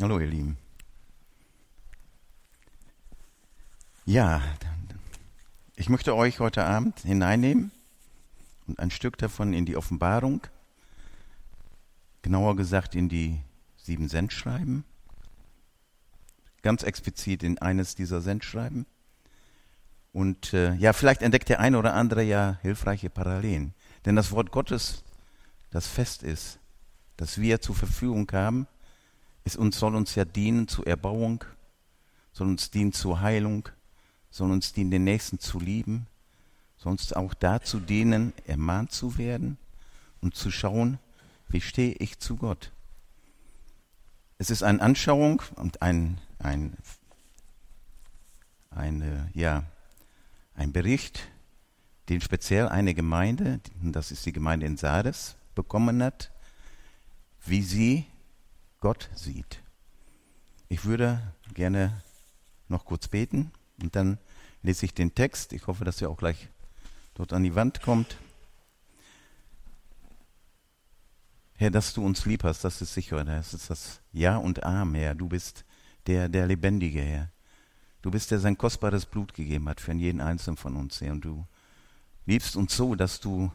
Hallo ihr Lieben. Ja, ich möchte euch heute Abend hineinnehmen und ein Stück davon in die Offenbarung, genauer gesagt in die sieben Sendschreiben, ganz explizit in eines dieser Sendschreiben. Und äh, ja, vielleicht entdeckt der eine oder andere ja hilfreiche Parallelen. Denn das Wort Gottes, das fest ist, das wir zur Verfügung haben, ist uns, soll uns ja dienen zur Erbauung, soll uns dienen zur Heilung, soll uns dienen, den Nächsten zu lieben, soll uns auch dazu dienen, ermahnt zu werden und zu schauen, wie stehe ich zu Gott. Es ist eine Anschauung und ein, ein, eine, ja, ein Bericht, den speziell eine Gemeinde, das ist die Gemeinde in Sardes, bekommen hat, wie sie Gott sieht. Ich würde gerne noch kurz beten und dann lese ich den Text. Ich hoffe, dass er auch gleich dort an die Wand kommt. Herr, dass du uns lieb hast, das ist sicher. Das ist das Ja und Amen, Herr. Du bist der, der Lebendige, Herr. Du bist der sein kostbares Blut gegeben hat für jeden Einzelnen von uns, Herr. Und du liebst uns so, dass du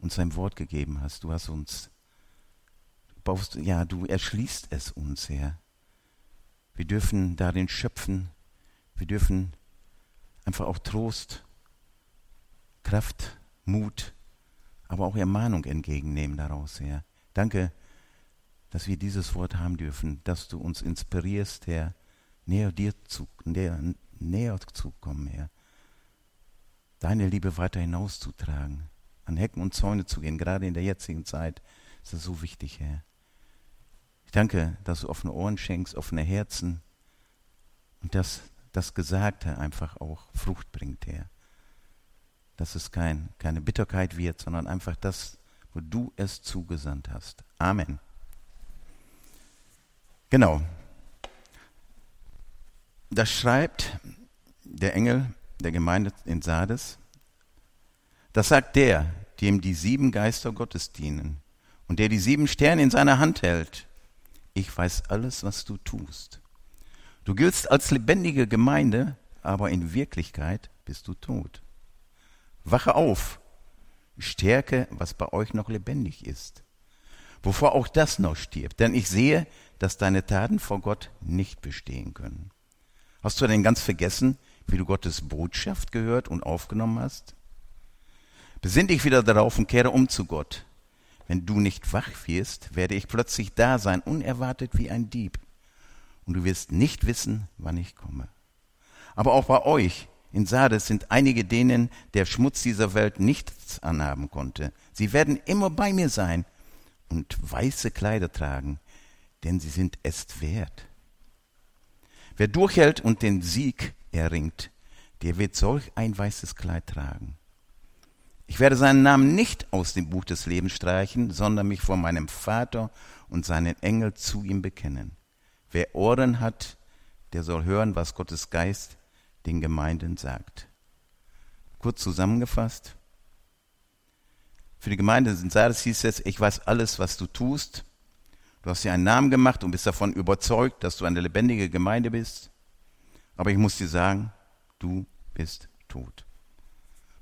uns ein Wort gegeben hast. Du hast uns baust, ja, du erschließt es uns, Herr. Wir dürfen darin schöpfen. Wir dürfen einfach auch Trost, Kraft, Mut, aber auch Ermahnung entgegennehmen daraus, Herr. Danke, dass wir dieses Wort haben dürfen, dass du uns inspirierst, Herr, näher dir zu, näher, näher zu kommen, Herr. Deine Liebe weiter hinauszutragen, an Hecken und Zäune zu gehen, gerade in der jetzigen Zeit ist das so wichtig, Herr. Ich danke, dass du offene Ohren schenkst, offene Herzen und dass das Gesagte einfach auch Frucht bringt, Herr. Dass es kein, keine Bitterkeit wird, sondern einfach das, wo du es zugesandt hast. Amen. Genau. Das schreibt der Engel der Gemeinde in Sardes. Das sagt der, dem die sieben Geister Gottes dienen und der die sieben Sterne in seiner Hand hält ich weiß alles, was du tust. Du giltst als lebendige Gemeinde, aber in Wirklichkeit bist du tot. Wache auf, stärke, was bei euch noch lebendig ist, bevor auch das noch stirbt, denn ich sehe, dass deine Taten vor Gott nicht bestehen können. Hast du denn ganz vergessen, wie du Gottes Botschaft gehört und aufgenommen hast? Besinn dich wieder darauf und kehre um zu Gott. Wenn du nicht wach wirst, werde ich plötzlich da sein, unerwartet wie ein Dieb. Und du wirst nicht wissen, wann ich komme. Aber auch bei euch in Sardes sind einige, denen der Schmutz dieser Welt nichts anhaben konnte. Sie werden immer bei mir sein und weiße Kleider tragen, denn sie sind es wert. Wer durchhält und den Sieg erringt, der wird solch ein weißes Kleid tragen. Ich werde seinen Namen nicht aus dem Buch des Lebens streichen, sondern mich vor meinem Vater und seinen Engel zu ihm bekennen. Wer Ohren hat, der soll hören, was Gottes Geist den Gemeinden sagt. Kurz zusammengefasst. Für die Gemeinde in Sardes hieß es, ich weiß alles, was du tust. Du hast dir einen Namen gemacht und bist davon überzeugt, dass du eine lebendige Gemeinde bist. Aber ich muss dir sagen, du bist tot.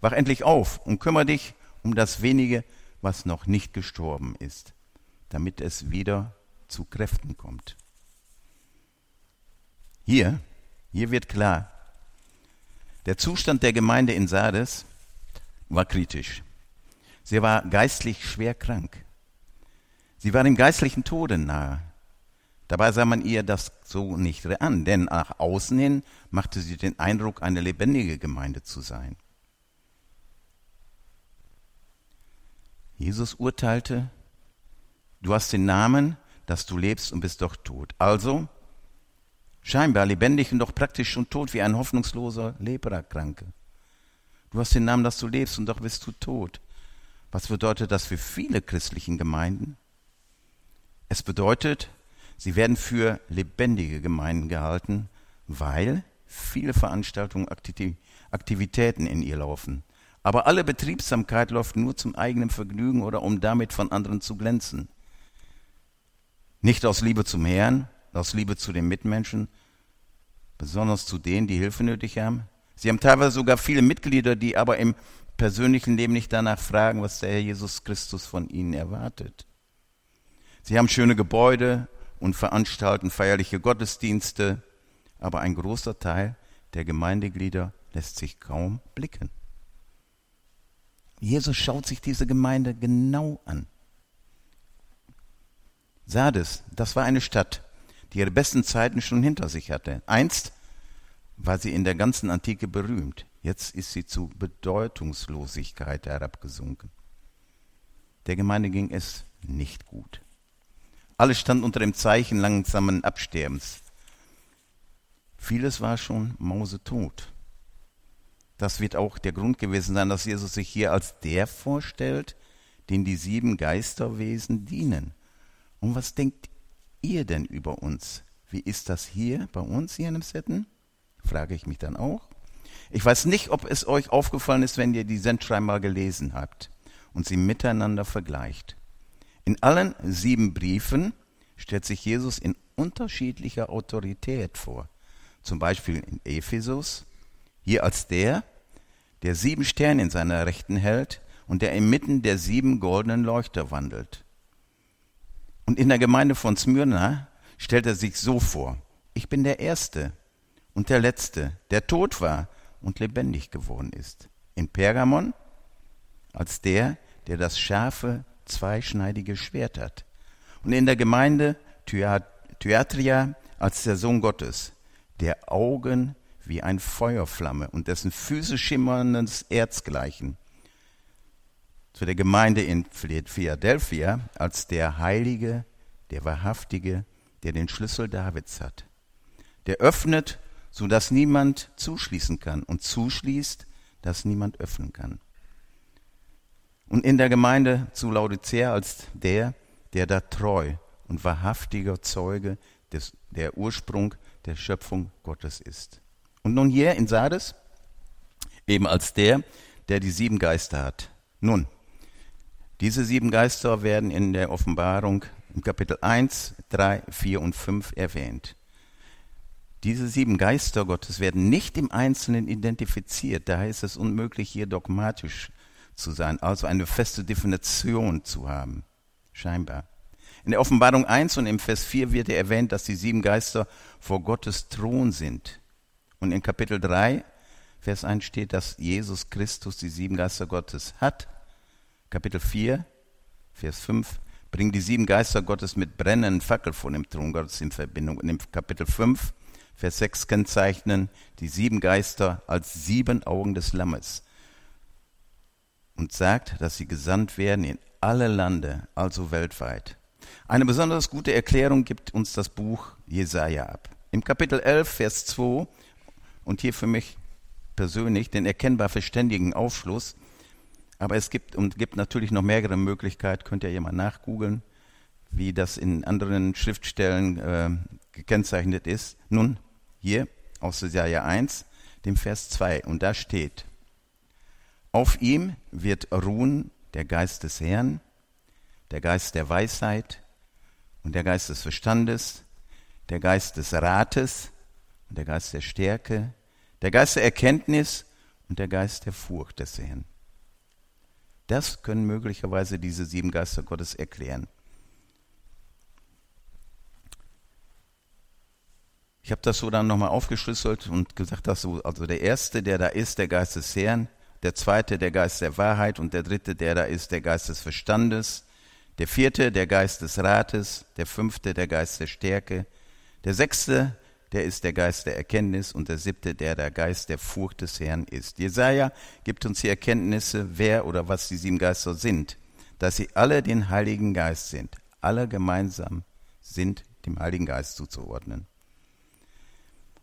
Wach endlich auf und kümmere dich um das wenige, was noch nicht gestorben ist, damit es wieder zu Kräften kommt. Hier, hier wird klar, der Zustand der Gemeinde in Sardes war kritisch. Sie war geistlich schwer krank. Sie war dem geistlichen Tode nahe. Dabei sah man ihr das so nicht an, denn nach außen hin machte sie den Eindruck, eine lebendige Gemeinde zu sein. Jesus urteilte, du hast den Namen, dass du lebst und bist doch tot. Also scheinbar lebendig und doch praktisch schon tot wie ein hoffnungsloser Leprakranke. Du hast den Namen, dass du lebst und doch bist du tot. Was bedeutet das für viele christlichen Gemeinden? Es bedeutet, sie werden für lebendige Gemeinden gehalten, weil viele Veranstaltungen, Aktivitäten in ihr laufen. Aber alle Betriebsamkeit läuft nur zum eigenen Vergnügen oder um damit von anderen zu glänzen. Nicht aus Liebe zum Herrn, aus Liebe zu den Mitmenschen, besonders zu denen, die Hilfe nötig haben. Sie haben teilweise sogar viele Mitglieder, die aber im persönlichen Leben nicht danach fragen, was der Herr Jesus Christus von ihnen erwartet. Sie haben schöne Gebäude und veranstalten feierliche Gottesdienste, aber ein großer Teil der Gemeindeglieder lässt sich kaum blicken. Jesus schaut sich diese Gemeinde genau an. Sardes, das war eine Stadt, die ihre besten Zeiten schon hinter sich hatte. Einst war sie in der ganzen Antike berühmt. Jetzt ist sie zu Bedeutungslosigkeit herabgesunken. Der Gemeinde ging es nicht gut. Alles stand unter dem Zeichen langsamen Absterbens. Vieles war schon mausetot. Das wird auch der Grund gewesen sein, dass Jesus sich hier als der vorstellt, den die sieben Geisterwesen dienen. Und was denkt ihr denn über uns? Wie ist das hier bei uns hier in dem Sitten? Frage ich mich dann auch. Ich weiß nicht, ob es euch aufgefallen ist, wenn ihr die Sendschreiben mal gelesen habt und sie miteinander vergleicht. In allen sieben Briefen stellt sich Jesus in unterschiedlicher Autorität vor. Zum Beispiel in Ephesus, hier als der, der sieben Sterne in seiner Rechten hält und der inmitten der sieben goldenen Leuchter wandelt. Und in der Gemeinde von Smyrna stellt er sich so vor, ich bin der Erste und der Letzte, der tot war und lebendig geworden ist. In Pergamon als der, der das scharfe, zweischneidige Schwert hat. Und in der Gemeinde Thyatria als der Sohn Gottes, der Augen wie ein Feuerflamme und dessen Füße schimmerndes Erz gleichen. Zu der Gemeinde in Philadelphia als der Heilige, der Wahrhaftige, der den Schlüssel Davids hat. Der öffnet, so dass niemand zuschließen kann und zuschließt, dass niemand öffnen kann. Und in der Gemeinde zu Laodicea als der, der da treu und wahrhaftiger Zeuge des, der Ursprung der Schöpfung Gottes ist. Und nun hier in Sardes, eben als der, der die sieben Geister hat. Nun, diese sieben Geister werden in der Offenbarung im Kapitel 1, 3, 4 und 5 erwähnt. Diese sieben Geister Gottes werden nicht im Einzelnen identifiziert, daher ist es unmöglich, hier dogmatisch zu sein, also eine feste Definition zu haben, scheinbar. In der Offenbarung 1 und im Vers 4 wird erwähnt, dass die sieben Geister vor Gottes Thron sind. Und in Kapitel 3, Vers 1 steht, dass Jesus Christus die sieben Geister Gottes hat. Kapitel 4, Vers 5, bringen die sieben Geister Gottes mit brennenden Fackel vor dem Thron Gottes in Verbindung. Und im Kapitel 5, Vers 6 kennzeichnen die sieben Geister als sieben Augen des Lammes und sagt, dass sie gesandt werden in alle Lande, also weltweit. Eine besonders gute Erklärung gibt uns das Buch Jesaja ab. Im Kapitel 11, Vers 2 und hier für mich persönlich den erkennbar verständigen Aufschluss. Aber es gibt und gibt natürlich noch mehrere Möglichkeiten, könnt ihr ja mal nachgoogeln, wie das in anderen Schriftstellen äh, gekennzeichnet ist. Nun, hier aus Jesaja 1, dem Vers 2, und da steht, auf ihm wird ruhen der Geist des Herrn, der Geist der Weisheit und der Geist des Verstandes, der Geist des Rates und der Geist der Stärke, der Geist der Erkenntnis und der Geist der Furcht des Herrn. Das können möglicherweise diese sieben Geister Gottes erklären. Ich habe das so dann nochmal aufgeschlüsselt und gesagt, dass so, also der erste, der da ist, der Geist des Herrn, der zweite, der Geist der Wahrheit und der dritte, der da ist, der Geist des Verstandes, der vierte, der Geist des Rates, der fünfte, der Geist der Stärke, der sechste, der ist der Geist der Erkenntnis und der siebte, der der Geist der Furcht des Herrn ist. Jesaja gibt uns hier Erkenntnisse, wer oder was die sieben Geister sind, dass sie alle den Heiligen Geist sind. Alle gemeinsam sind dem Heiligen Geist zuzuordnen.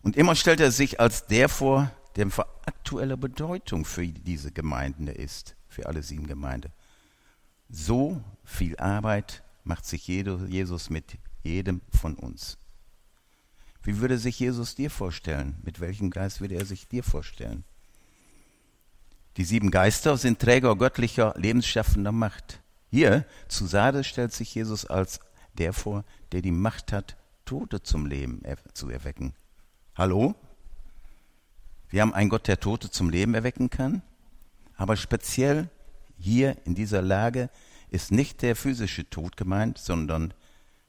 Und immer stellt er sich als der vor, der von aktueller Bedeutung für diese Gemeinden ist, für alle sieben Gemeinden. So viel Arbeit macht sich Jesus mit jedem von uns. Wie würde sich Jesus dir vorstellen? Mit welchem Geist würde er sich dir vorstellen? Die sieben Geister sind Träger göttlicher, lebensschaffender Macht. Hier zu Sardes stellt sich Jesus als der vor, der die Macht hat, Tote zum Leben zu erwecken. Hallo? Wir haben einen Gott, der Tote zum Leben erwecken kann, aber speziell hier in dieser Lage ist nicht der physische Tod gemeint, sondern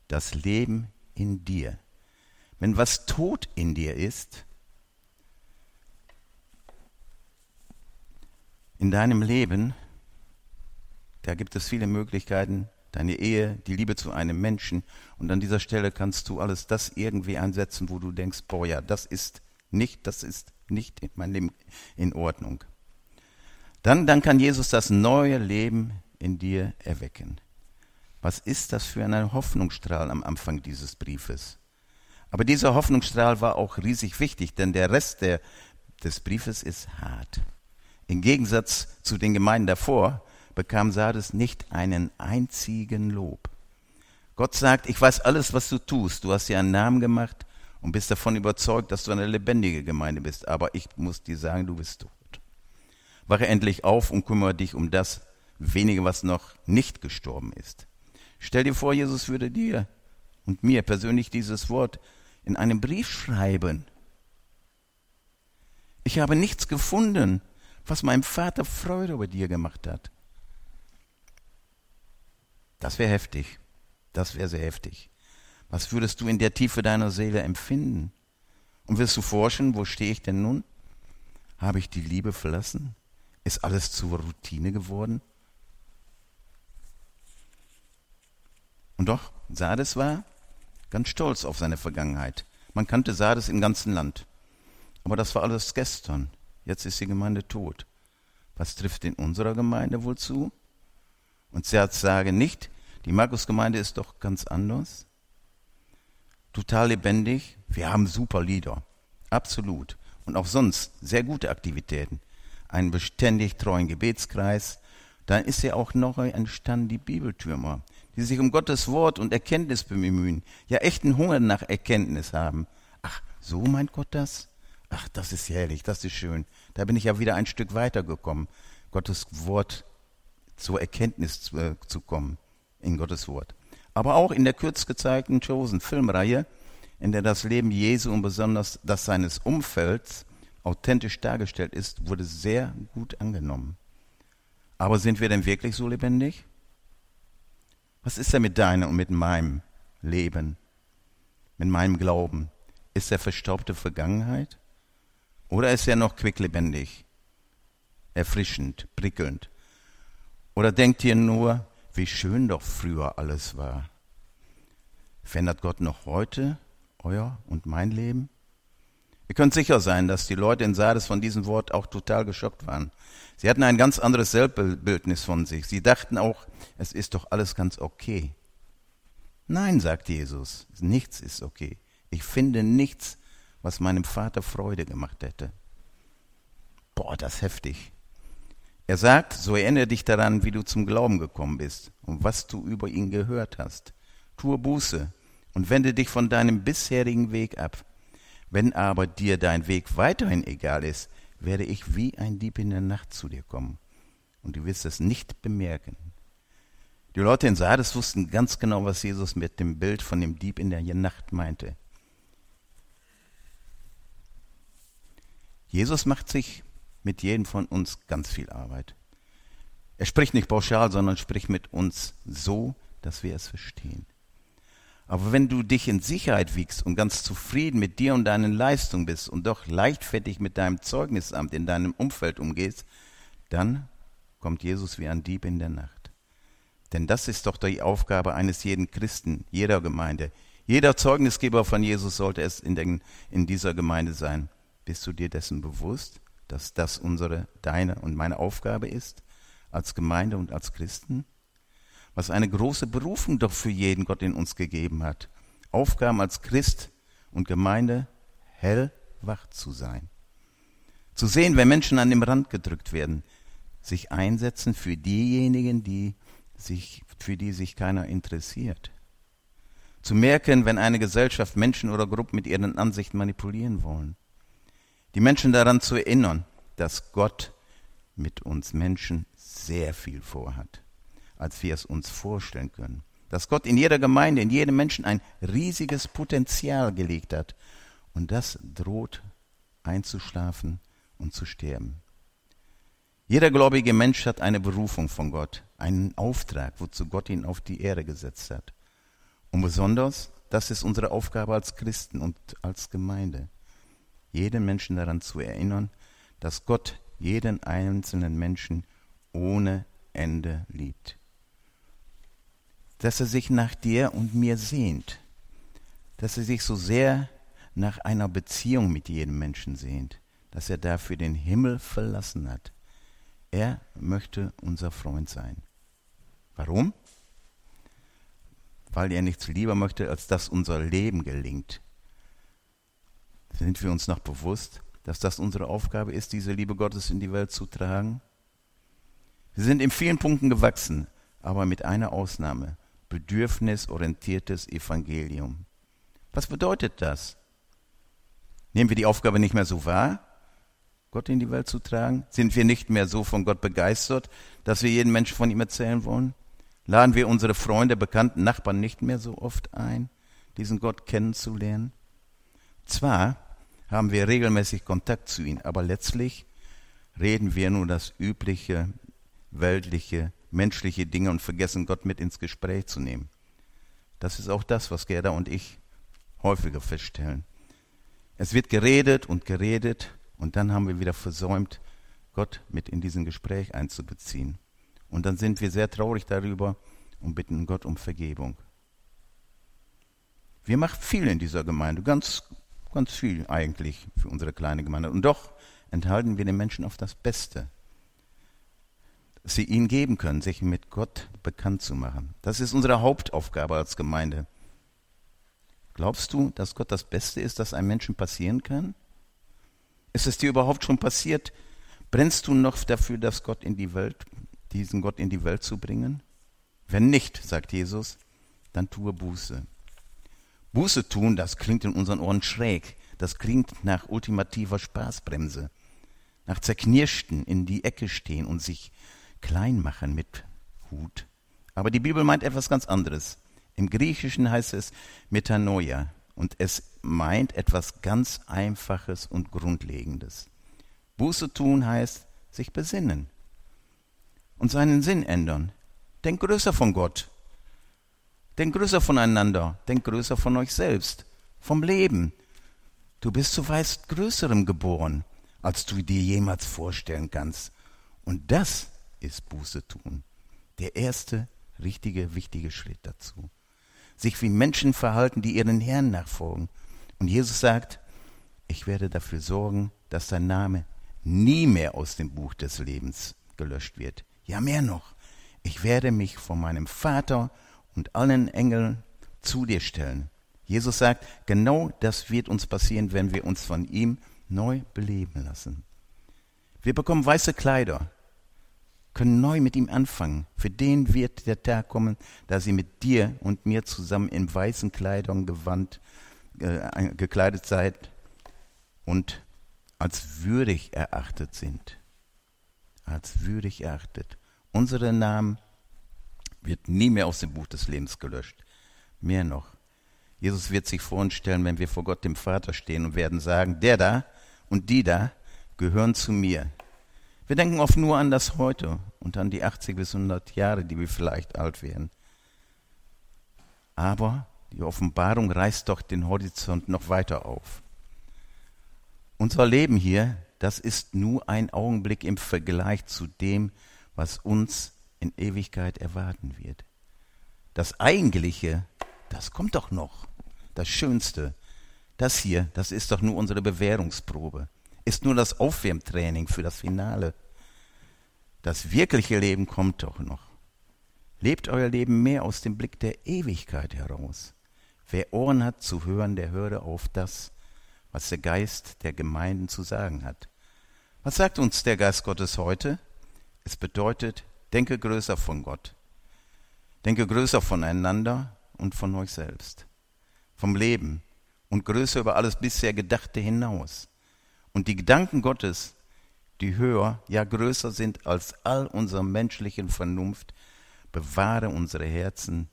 das Leben in dir. Wenn was tot in dir ist, in deinem Leben, da gibt es viele Möglichkeiten, deine Ehe, die Liebe zu einem Menschen. Und an dieser Stelle kannst du alles das irgendwie einsetzen, wo du denkst, boah ja, das ist nicht, das ist nicht in mein Leben in Ordnung. Dann, dann kann Jesus das neue Leben in dir erwecken. Was ist das für ein Hoffnungsstrahl am Anfang dieses Briefes? Aber dieser Hoffnungsstrahl war auch riesig wichtig, denn der Rest der, des Briefes ist hart. Im Gegensatz zu den Gemeinden davor bekam Sardes nicht einen einzigen Lob. Gott sagt, ich weiß alles, was du tust. Du hast dir einen Namen gemacht und bist davon überzeugt, dass du eine lebendige Gemeinde bist. Aber ich muss dir sagen, du bist tot. Wache endlich auf und kümmere dich um das wenige, was noch nicht gestorben ist. Stell dir vor, Jesus würde dir und mir persönlich dieses Wort in einem Brief schreiben. Ich habe nichts gefunden, was meinem Vater Freude über dir gemacht hat. Das wäre heftig. Das wäre sehr heftig. Was würdest du in der Tiefe deiner Seele empfinden? Und wirst du forschen, wo stehe ich denn nun? Habe ich die Liebe verlassen? Ist alles zur Routine geworden? Und doch, Sardes war ganz stolz auf seine Vergangenheit. Man kannte Sardes im ganzen Land. Aber das war alles gestern. Jetzt ist die Gemeinde tot. Was trifft in unserer Gemeinde wohl zu? Und Serz sage nicht, die Markus-Gemeinde ist doch ganz anders. Total lebendig. Wir haben super Lieder. Absolut. Und auch sonst sehr gute Aktivitäten. Einen beständig treuen Gebetskreis. Dann ist ja auch noch entstanden die Bibeltürmer, die sich um Gottes Wort und Erkenntnis bemühen. Ja, echten Hunger nach Erkenntnis haben. Ach, so meint Gott das? Ach, das ist herrlich, das ist schön. Da bin ich ja wieder ein Stück weitergekommen, Gottes Wort zur Erkenntnis zu, äh, zu kommen, in Gottes Wort. Aber auch in der kürz gezeigten Chosen Filmreihe, in der das Leben Jesu und besonders das seines Umfelds authentisch dargestellt ist, wurde sehr gut angenommen. Aber sind wir denn wirklich so lebendig? Was ist denn mit deinem und mit meinem Leben, mit meinem Glauben? Ist er verstaubte Vergangenheit? Oder ist er noch quicklebendig, erfrischend, prickelnd? Oder denkt ihr nur, wie schön doch früher alles war? Verändert Gott noch heute euer und mein Leben? Ihr könnt sicher sein, dass die Leute in Sardes von diesem Wort auch total geschockt waren. Sie hatten ein ganz anderes Selbstbildnis von sich. Sie dachten auch, es ist doch alles ganz okay. Nein, sagt Jesus, nichts ist okay. Ich finde nichts, was meinem Vater Freude gemacht hätte. Boah, das ist heftig. Er sagt, so erinnere dich daran, wie du zum Glauben gekommen bist und was du über ihn gehört hast. Tue Buße und wende dich von deinem bisherigen Weg ab. Wenn aber dir dein Weg weiterhin egal ist, werde ich wie ein Dieb in der Nacht zu dir kommen. Und du wirst es nicht bemerken. Die Leute in Sardes wussten ganz genau, was Jesus mit dem Bild von dem Dieb in der Nacht meinte. Jesus macht sich mit jedem von uns ganz viel Arbeit. Er spricht nicht pauschal, sondern spricht mit uns so, dass wir es verstehen. Aber wenn du dich in Sicherheit wiegst und ganz zufrieden mit dir und deinen Leistungen bist und doch leichtfertig mit deinem Zeugnisamt in deinem Umfeld umgehst, dann kommt Jesus wie ein Dieb in der Nacht. Denn das ist doch die Aufgabe eines jeden Christen, jeder Gemeinde. Jeder Zeugnisgeber von Jesus sollte es in, den, in dieser Gemeinde sein. Bist du dir dessen bewusst, dass das unsere, deine und meine Aufgabe ist, als Gemeinde und als Christen? Was eine große Berufung doch für jeden Gott in uns gegeben hat. Aufgaben als Christ und Gemeinde, hellwach zu sein. Zu sehen, wenn Menschen an dem Rand gedrückt werden, sich einsetzen für diejenigen, die sich, für die sich keiner interessiert. Zu merken, wenn eine Gesellschaft Menschen oder Gruppen mit ihren Ansichten manipulieren wollen die Menschen daran zu erinnern, dass Gott mit uns Menschen sehr viel vorhat, als wir es uns vorstellen können. dass Gott in jeder Gemeinde, in jedem Menschen ein riesiges Potenzial gelegt hat. Und das droht einzuschlafen und zu sterben. Jeder gläubige Mensch hat eine Berufung von Gott, einen Auftrag, wozu Gott ihn auf die Erde gesetzt hat. Und besonders, das ist unsere Aufgabe als Christen und als Gemeinde, jeden Menschen daran zu erinnern, dass Gott jeden einzelnen Menschen ohne Ende liebt. Dass er sich nach dir und mir sehnt. Dass er sich so sehr nach einer Beziehung mit jedem Menschen sehnt. Dass er dafür den Himmel verlassen hat. Er möchte unser Freund sein. Warum? Weil er nichts lieber möchte, als dass unser Leben gelingt. Sind wir uns noch bewusst, dass das unsere Aufgabe ist, diese Liebe Gottes in die Welt zu tragen? Wir sind in vielen Punkten gewachsen, aber mit einer Ausnahme. Bedürfnisorientiertes Evangelium. Was bedeutet das? Nehmen wir die Aufgabe nicht mehr so wahr, Gott in die Welt zu tragen? Sind wir nicht mehr so von Gott begeistert, dass wir jeden Menschen von ihm erzählen wollen? Laden wir unsere Freunde, Bekannten, Nachbarn nicht mehr so oft ein, diesen Gott kennenzulernen? Zwar haben wir regelmäßig Kontakt zu ihm, aber letztlich reden wir nur das übliche weltliche, menschliche Dinge und vergessen, Gott mit ins Gespräch zu nehmen. Das ist auch das, was Gerda und ich häufiger feststellen. Es wird geredet und geredet und dann haben wir wieder versäumt, Gott mit in diesen Gespräch einzubeziehen. Und dann sind wir sehr traurig darüber und bitten Gott um Vergebung. Wir machen viel in dieser Gemeinde, ganz, ganz viel eigentlich für unsere kleine Gemeinde. Und doch enthalten wir den Menschen auf das Beste sie ihnen geben können, sich mit Gott bekannt zu machen. Das ist unsere Hauptaufgabe als Gemeinde. Glaubst du, dass Gott das Beste ist, das einem Menschen passieren kann? Ist es dir überhaupt schon passiert? Brennst du noch dafür, dass Gott in die Welt, diesen Gott in die Welt zu bringen? Wenn nicht, sagt Jesus, dann tue Buße. Buße tun, das klingt in unseren Ohren schräg. Das klingt nach ultimativer Spaßbremse. Nach zerknirschten in die Ecke stehen und sich klein machen mit Hut. Aber die Bibel meint etwas ganz anderes. Im Griechischen heißt es Metanoia und es meint etwas ganz Einfaches und Grundlegendes. Buße tun heißt sich besinnen und seinen Sinn ändern. Denk größer von Gott. Denk größer voneinander. Denk größer von euch selbst. Vom Leben. Du bist zu weit Größerem geboren, als du dir jemals vorstellen kannst. Und das ist Buße tun. Der erste richtige, wichtige Schritt dazu. Sich wie Menschen verhalten, die ihren Herrn nachfolgen. Und Jesus sagt, ich werde dafür sorgen, dass dein Name nie mehr aus dem Buch des Lebens gelöscht wird. Ja, mehr noch. Ich werde mich von meinem Vater und allen Engeln zu dir stellen. Jesus sagt, genau das wird uns passieren, wenn wir uns von ihm neu beleben lassen. Wir bekommen weiße Kleider, können neu mit ihm anfangen. Für den wird der Tag kommen, da sie mit dir und mir zusammen in weißen Kleidern gewandt, äh, gekleidet seid und als würdig erachtet sind. Als würdig erachtet. Unsere Namen wird nie mehr aus dem Buch des Lebens gelöscht. Mehr noch. Jesus wird sich vor uns stellen, wenn wir vor Gott dem Vater stehen und werden sagen, der da und die da gehören zu mir. Wir denken oft nur an das Heute und an die 80 bis 100 Jahre, die wir vielleicht alt werden. Aber die Offenbarung reißt doch den Horizont noch weiter auf. Unser Leben hier, das ist nur ein Augenblick im Vergleich zu dem, was uns in Ewigkeit erwarten wird. Das Eigentliche, das kommt doch noch. Das Schönste, das hier, das ist doch nur unsere Bewährungsprobe ist nur das Aufwärmtraining für das Finale. Das wirkliche Leben kommt doch noch. Lebt euer Leben mehr aus dem Blick der Ewigkeit heraus. Wer Ohren hat zu hören, der höre auf das, was der Geist der Gemeinden zu sagen hat. Was sagt uns der Geist Gottes heute? Es bedeutet, denke größer von Gott. Denke größer voneinander und von euch selbst. Vom Leben und größer über alles bisher Gedachte hinaus. Und die Gedanken Gottes, die höher, ja größer sind als all unserer menschlichen Vernunft, bewahre unsere Herzen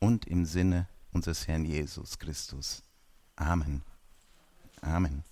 und im Sinne unseres Herrn Jesus Christus. Amen. Amen.